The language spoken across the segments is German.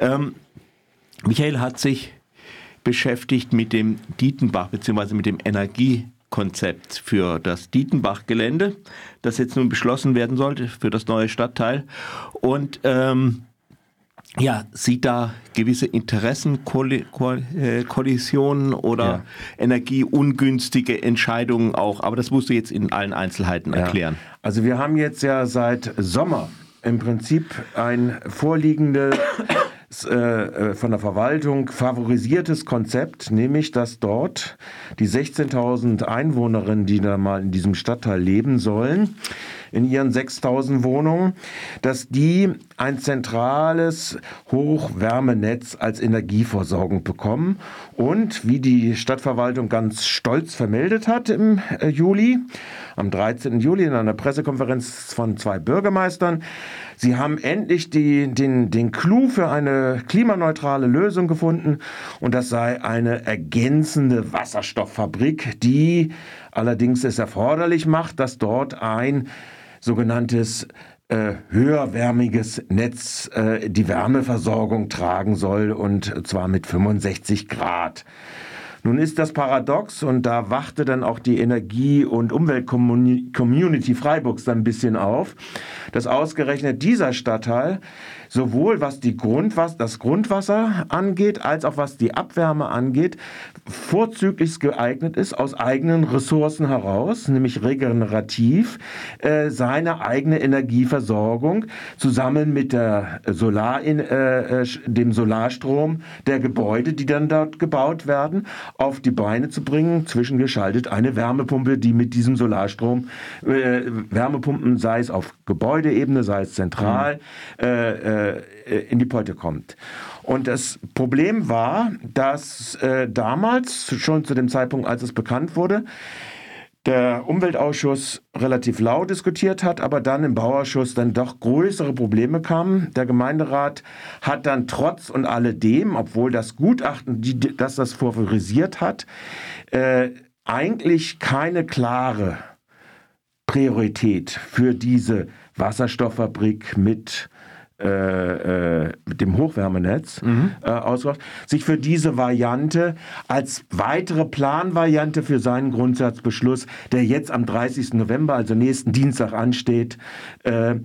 Ähm, Michael hat sich beschäftigt mit dem Dietenbach bzw. mit dem Energiekonzept für das Dietenbach-Gelände, das jetzt nun beschlossen werden sollte für das neue Stadtteil. Und ähm, ja, sieht da gewisse Interessenkollisionen oder ja. energieungünstige Entscheidungen auch. Aber das musst du jetzt in allen Einzelheiten erklären. Ja. Also wir haben jetzt ja seit Sommer im Prinzip ein vorliegendes äh, äh, von der Verwaltung favorisiertes Konzept, nämlich dass dort die 16.000 Einwohnerinnen, die da mal in diesem Stadtteil leben sollen, in ihren 6000 Wohnungen, dass die ein zentrales Hochwärmenetz als Energieversorgung bekommen. Und wie die Stadtverwaltung ganz stolz vermeldet hat im äh, Juli, am 13. Juli in einer Pressekonferenz von zwei Bürgermeistern, sie haben endlich die, den, den Clou für eine klimaneutrale Lösung gefunden und das sei eine ergänzende Wasserstofffabrik, die allerdings es erforderlich macht, dass dort ein sogenanntes äh, höherwärmiges Netz äh, die Wärmeversorgung tragen soll und zwar mit 65 Grad. Nun ist das paradox und da wachte dann auch die Energie- und Umweltcommunity Freiburgs dann ein bisschen auf, dass ausgerechnet dieser Stadtteil sowohl was die Grundwasser, das Grundwasser angeht, als auch was die Abwärme angeht, vorzüglich geeignet ist, aus eigenen Ressourcen heraus, nämlich regenerativ, äh, seine eigene Energieversorgung zusammen mit der Solar in, äh, äh, dem Solarstrom der Gebäude, die dann dort gebaut werden, auf die Beine zu bringen, zwischengeschaltet eine Wärmepumpe, die mit diesem Solarstrom äh, Wärmepumpen, sei es auf Gebäudeebene, sei es zentral, mhm. äh, äh in die Polte kommt. Und das Problem war, dass äh, damals, schon zu dem Zeitpunkt, als es bekannt wurde, der Umweltausschuss relativ laut diskutiert hat, aber dann im Bauausschuss dann doch größere Probleme kamen. Der Gemeinderat hat dann trotz und alledem, obwohl das Gutachten, die, das das favorisiert hat, äh, eigentlich keine klare Priorität für diese Wasserstofffabrik mit äh, äh, mit dem Hochwärmenetz mhm. äh, ausgebracht, sich für diese Variante als weitere Planvariante für seinen Grundsatzbeschluss, der jetzt am 30. November, also nächsten Dienstag ansteht, äh,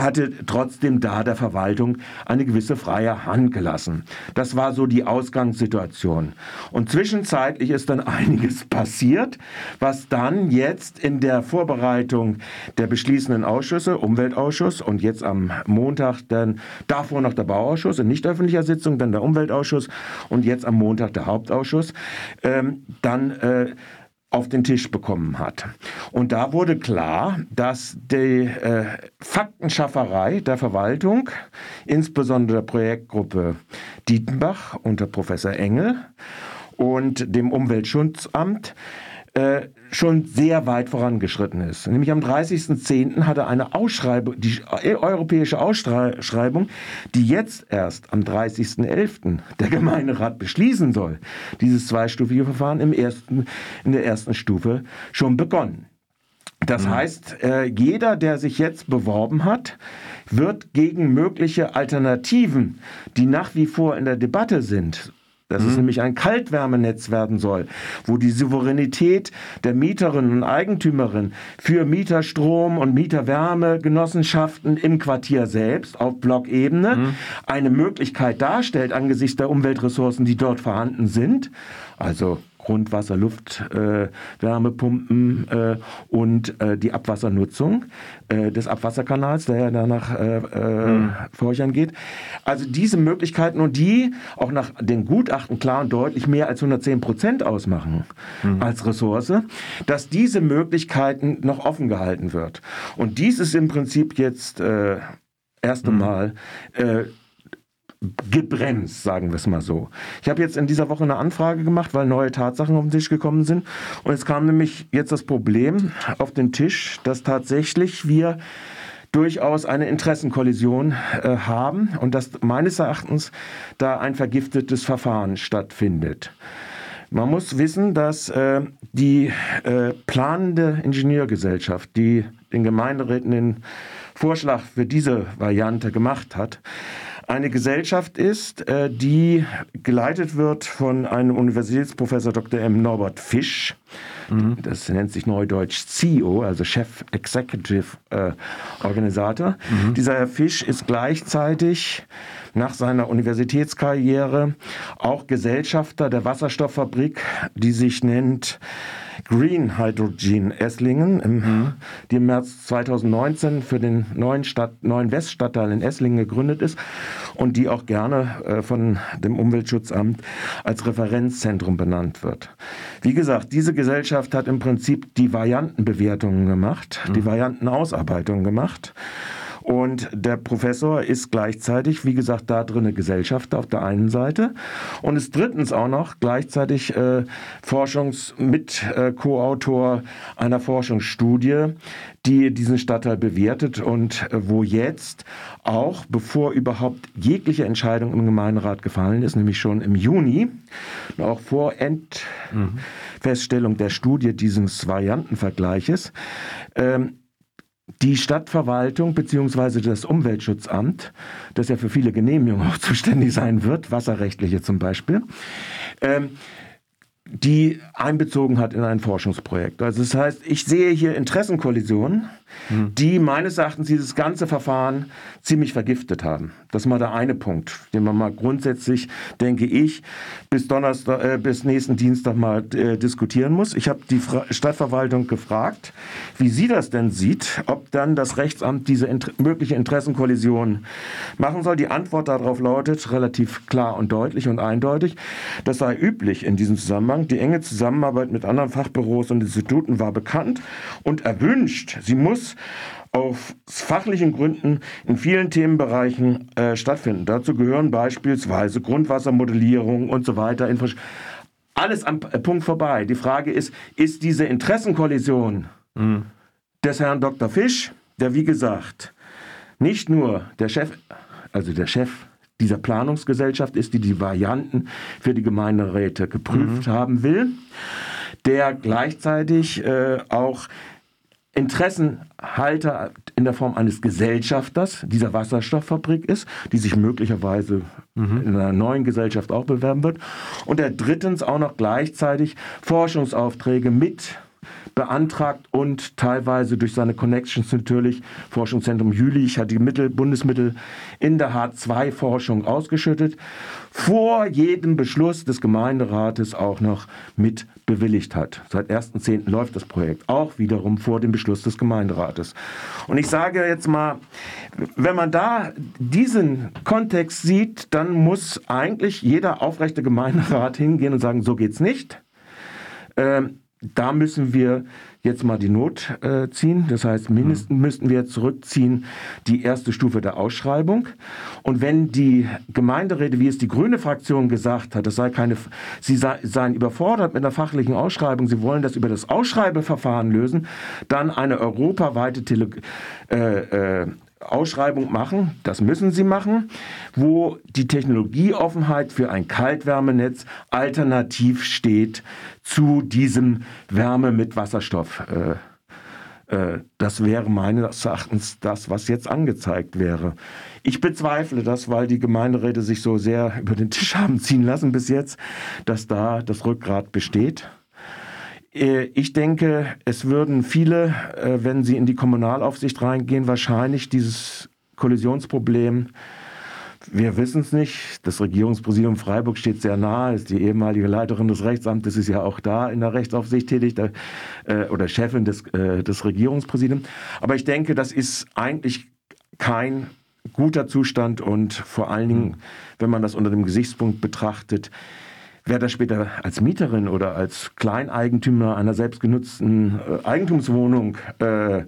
hatte trotzdem da der Verwaltung eine gewisse freie Hand gelassen. Das war so die Ausgangssituation. Und zwischenzeitlich ist dann einiges passiert, was dann jetzt in der Vorbereitung der beschließenden Ausschüsse, Umweltausschuss und jetzt am Montag dann davor noch der Bauausschuss in nicht öffentlicher Sitzung, dann der Umweltausschuss und jetzt am Montag der Hauptausschuss, ähm, dann äh, auf den Tisch bekommen hat. Und da wurde klar, dass die äh, Faktenschafferei der Verwaltung, insbesondere der Projektgruppe Dietenbach unter Professor Engel und dem Umweltschutzamt, äh, schon sehr weit vorangeschritten ist. Nämlich am 30.10. hatte eine Ausschreibung, die europäische Ausschreibung, die jetzt erst am 30.11. der Gemeinderat beschließen soll, dieses zweistufige Verfahren im ersten, in der ersten Stufe schon begonnen. Das mhm. heißt, äh, jeder, der sich jetzt beworben hat, wird gegen mögliche Alternativen, die nach wie vor in der Debatte sind, dass mhm. es nämlich ein Kaltwärmenetz werden soll, wo die Souveränität der Mieterinnen und Eigentümerinnen für Mieterstrom und Mieterwärmegenossenschaften im Quartier selbst auf Blockebene mhm. eine Möglichkeit darstellt angesichts der Umweltressourcen, die dort vorhanden sind. Also Grundwasser, Luft, äh, Wärmepumpen äh, und äh, die Abwassernutzung äh, des Abwasserkanals, der ja danach äh, mhm. Forchern geht. Also diese Möglichkeiten und die auch nach den Gutachten klar und deutlich mehr als 110 Prozent ausmachen mhm. als Ressource, dass diese Möglichkeiten noch offen gehalten wird. Und dies ist im Prinzip jetzt äh, erste mhm. Mal äh, gebremst, sagen wir es mal so. Ich habe jetzt in dieser Woche eine Anfrage gemacht, weil neue Tatsachen auf den Tisch gekommen sind. Und es kam nämlich jetzt das Problem auf den Tisch, dass tatsächlich wir durchaus eine Interessenkollision äh, haben und dass meines Erachtens da ein vergiftetes Verfahren stattfindet. Man muss wissen, dass äh, die äh, planende Ingenieurgesellschaft, die den Gemeinderäten den Vorschlag für diese Variante gemacht hat, eine Gesellschaft ist, äh, die geleitet wird von einem Universitätsprofessor Dr. M. Norbert Fisch. Mhm. Das nennt sich neudeutsch CEO, also Chef Executive äh, Organisator. Mhm. Dieser Herr Fisch ist gleichzeitig nach seiner Universitätskarriere auch Gesellschafter der Wasserstofffabrik, die sich nennt Green Hydrogen Esslingen, im, mhm. die im März 2019 für den neuen, Stadt, neuen Weststadtteil in Esslingen gegründet ist und die auch gerne äh, von dem Umweltschutzamt als Referenzzentrum benannt wird. Wie gesagt, diese Gesellschaft hat im Prinzip die Variantenbewertungen gemacht, mhm. die Variantenausarbeitungen gemacht. Und der Professor ist gleichzeitig, wie gesagt, da drin Gesellschafter auf der einen Seite. Und ist drittens auch noch gleichzeitig äh, Forschungs mit äh, einer Forschungsstudie, die diesen Stadtteil bewertet und äh, wo jetzt auch, bevor überhaupt jegliche Entscheidung im Gemeinderat gefallen ist, nämlich schon im Juni, auch vor Endfeststellung der Studie dieses Variantenvergleiches, ähm, die Stadtverwaltung bzw. das Umweltschutzamt, das ja für viele Genehmigungen auch zuständig sein wird, wasserrechtliche zum Beispiel, ähm, die einbezogen hat in ein Forschungsprojekt. Also das heißt, ich sehe hier Interessenkollisionen, hm. die meines Erachtens dieses ganze Verfahren ziemlich vergiftet haben. Das ist mal der eine Punkt, den man mal grundsätzlich, denke ich, bis Donnerstag, äh, bis nächsten Dienstag mal äh, diskutieren muss. Ich habe die Fra Stadtverwaltung gefragt, wie sie das denn sieht, ob dann das Rechtsamt diese int mögliche Interessenkollision machen soll. Die Antwort darauf lautet relativ klar und deutlich und eindeutig. Das sei üblich in diesem Zusammenhang. Die enge Zusammenarbeit mit anderen Fachbüros und Instituten war bekannt und erwünscht. Sie muss muss aus fachlichen Gründen in vielen Themenbereichen äh, stattfinden. Dazu gehören beispielsweise Grundwassermodellierung und so weiter. Alles am Punkt vorbei. Die Frage ist, ist diese Interessenkollision mhm. des Herrn Dr. Fisch, der wie gesagt nicht nur der Chef, also der Chef dieser Planungsgesellschaft ist, die die Varianten für die Gemeinderäte geprüft mhm. haben will, der gleichzeitig äh, auch Interessenhalter in der Form eines Gesellschafters dieser Wasserstofffabrik ist, die sich möglicherweise mhm. in einer neuen Gesellschaft auch bewerben wird. Und der drittens auch noch gleichzeitig Forschungsaufträge mit beantragt und teilweise durch seine Connections natürlich, Forschungszentrum Jülich hat die Mittel, Bundesmittel in der H2-Forschung ausgeschüttet, vor jedem Beschluss des Gemeinderates auch noch mit bewilligt hat. Seit 1.10. läuft das Projekt, auch wiederum vor dem Beschluss des Gemeinderates. Und ich sage jetzt mal, wenn man da diesen Kontext sieht, dann muss eigentlich jeder aufrechte Gemeinderat hingehen und sagen, so geht's nicht. Ähm, da müssen wir jetzt mal die Not äh, ziehen. Das heißt, mindestens mhm. müssten wir zurückziehen die erste Stufe der Ausschreibung. Und wenn die Gemeinderäte, wie es die grüne Fraktion gesagt hat, das sei keine, sie sei, seien überfordert mit einer fachlichen Ausschreibung, sie wollen das über das Ausschreibeverfahren lösen, dann eine europaweite Tele äh, äh, Ausschreibung machen, das müssen sie machen, wo die Technologieoffenheit für ein Kaltwärmenetz alternativ steht zu diesem Wärme mit Wasserstoff. Äh, äh, das wäre meines Erachtens das, was jetzt angezeigt wäre. Ich bezweifle das, weil die Gemeinderäte sich so sehr über den Tisch haben ziehen lassen bis jetzt, dass da das Rückgrat besteht. Äh, ich denke, es würden viele, äh, wenn sie in die Kommunalaufsicht reingehen, wahrscheinlich dieses Kollisionsproblem wir wissen es nicht. Das Regierungspräsidium Freiburg steht sehr nahe. Ist die ehemalige Leiterin des Rechtsamtes ist ja auch da in der Rechtsaufsicht tätig äh, oder Chefin des, des Regierungspräsidiums. Aber ich denke, das ist eigentlich kein guter Zustand und vor allen Dingen, wenn man das unter dem Gesichtspunkt betrachtet, Wer da später als Mieterin oder als Kleineigentümer einer selbstgenutzten äh, Eigentumswohnung äh,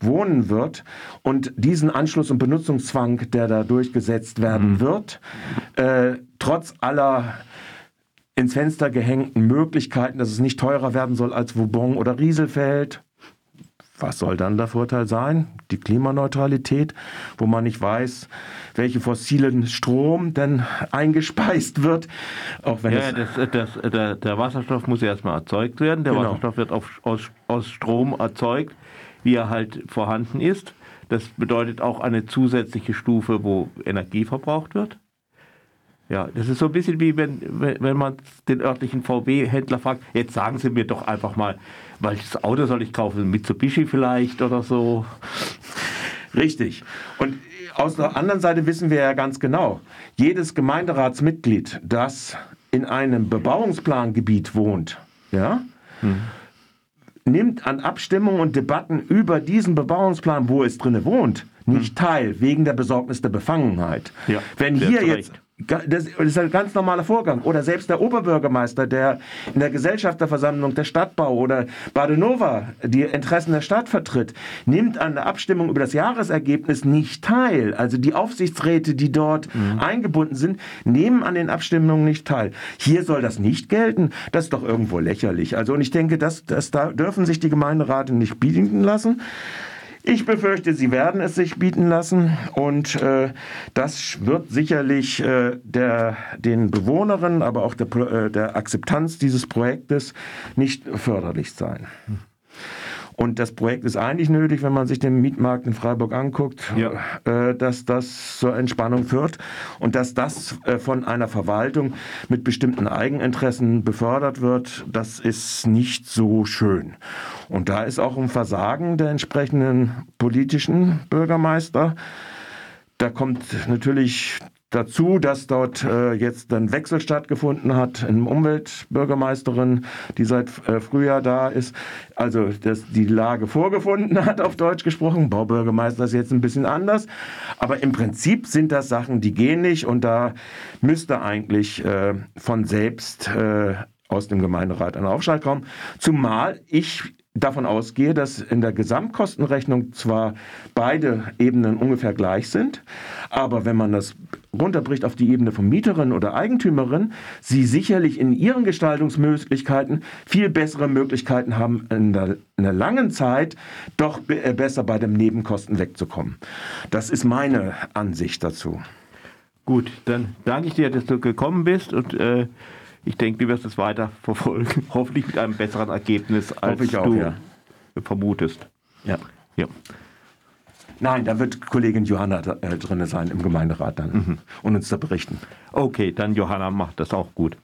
wohnen wird und diesen Anschluss- und Benutzungszwang, der da durchgesetzt werden mhm. wird, äh, trotz aller ins Fenster gehängten Möglichkeiten, dass es nicht teurer werden soll als Vauban oder Rieselfeld, was soll dann der Vorteil sein? Die Klimaneutralität, wo man nicht weiß, welche fossilen Strom denn eingespeist wird. Auch wenn ja, das, das, der, der, Wasserstoff muss ja erstmal erzeugt werden. Der genau. Wasserstoff wird auf, aus, aus Strom erzeugt, wie er halt vorhanden ist. Das bedeutet auch eine zusätzliche Stufe, wo Energie verbraucht wird. Ja, das ist so ein bisschen wie wenn, wenn man den örtlichen VW-Händler fragt, jetzt sagen Sie mir doch einfach mal, welches Auto soll ich kaufen? Mitsubishi vielleicht oder so? Richtig. Und aus der anderen Seite wissen wir ja ganz genau, jedes Gemeinderatsmitglied, das in einem Bebauungsplangebiet wohnt, ja, hm. nimmt an Abstimmungen und Debatten über diesen Bebauungsplan, wo es drinne wohnt, nicht hm. teil, wegen der Besorgnis der Befangenheit. Ja, Wenn hier jetzt das ist ein ganz normaler Vorgang. Oder selbst der Oberbürgermeister, der in der Gesellschafterversammlung der Stadtbau oder Badenova die Interessen der Stadt vertritt, nimmt an der Abstimmung über das Jahresergebnis nicht teil. Also die Aufsichtsräte, die dort mhm. eingebunden sind, nehmen an den Abstimmungen nicht teil. Hier soll das nicht gelten. Das ist doch irgendwo lächerlich. Also und ich denke, das, das da dürfen sich die Gemeinderäte nicht bieten lassen. Ich befürchte, sie werden es sich bieten lassen und äh, das wird sicherlich äh, der, den Bewohnerinnen, aber auch der, äh, der Akzeptanz dieses Projektes nicht förderlich sein. Und das Projekt ist eigentlich nötig, wenn man sich den Mietmarkt in Freiburg anguckt, ja. äh, dass das zur Entspannung führt und dass das äh, von einer Verwaltung mit bestimmten Eigeninteressen befördert wird, das ist nicht so schön. Und da ist auch ein Versagen der entsprechenden politischen Bürgermeister. Da kommt natürlich dazu, dass dort äh, jetzt ein Wechsel stattgefunden hat, eine Umweltbürgermeisterin, die seit äh, Frühjahr da ist, also dass die Lage vorgefunden hat, auf Deutsch gesprochen. Baubürgermeister ist jetzt ein bisschen anders, aber im Prinzip sind das Sachen, die gehen nicht und da müsste eigentlich äh, von selbst äh, aus dem Gemeinderat ein Aufschlag kommen. Zumal ich davon ausgehe, dass in der Gesamtkostenrechnung zwar beide Ebenen ungefähr gleich sind, aber wenn man das runterbricht auf die Ebene von Mieterin oder Eigentümerin, sie sicherlich in ihren Gestaltungsmöglichkeiten viel bessere Möglichkeiten haben, in der, in der langen Zeit doch äh, besser bei den Nebenkosten wegzukommen. Das ist meine Ansicht dazu. Gut, dann danke ich dir, dass du gekommen bist und äh, ich denke, du wirst es weiter verfolgen. Hoffentlich mit einem besseren Ergebnis, als auch, du ja. vermutest. Ja. ja. Nein, da wird Kollegin Johanna äh, drin sein im Gemeinderat dann mhm. und uns da berichten. Okay, dann Johanna macht das auch gut.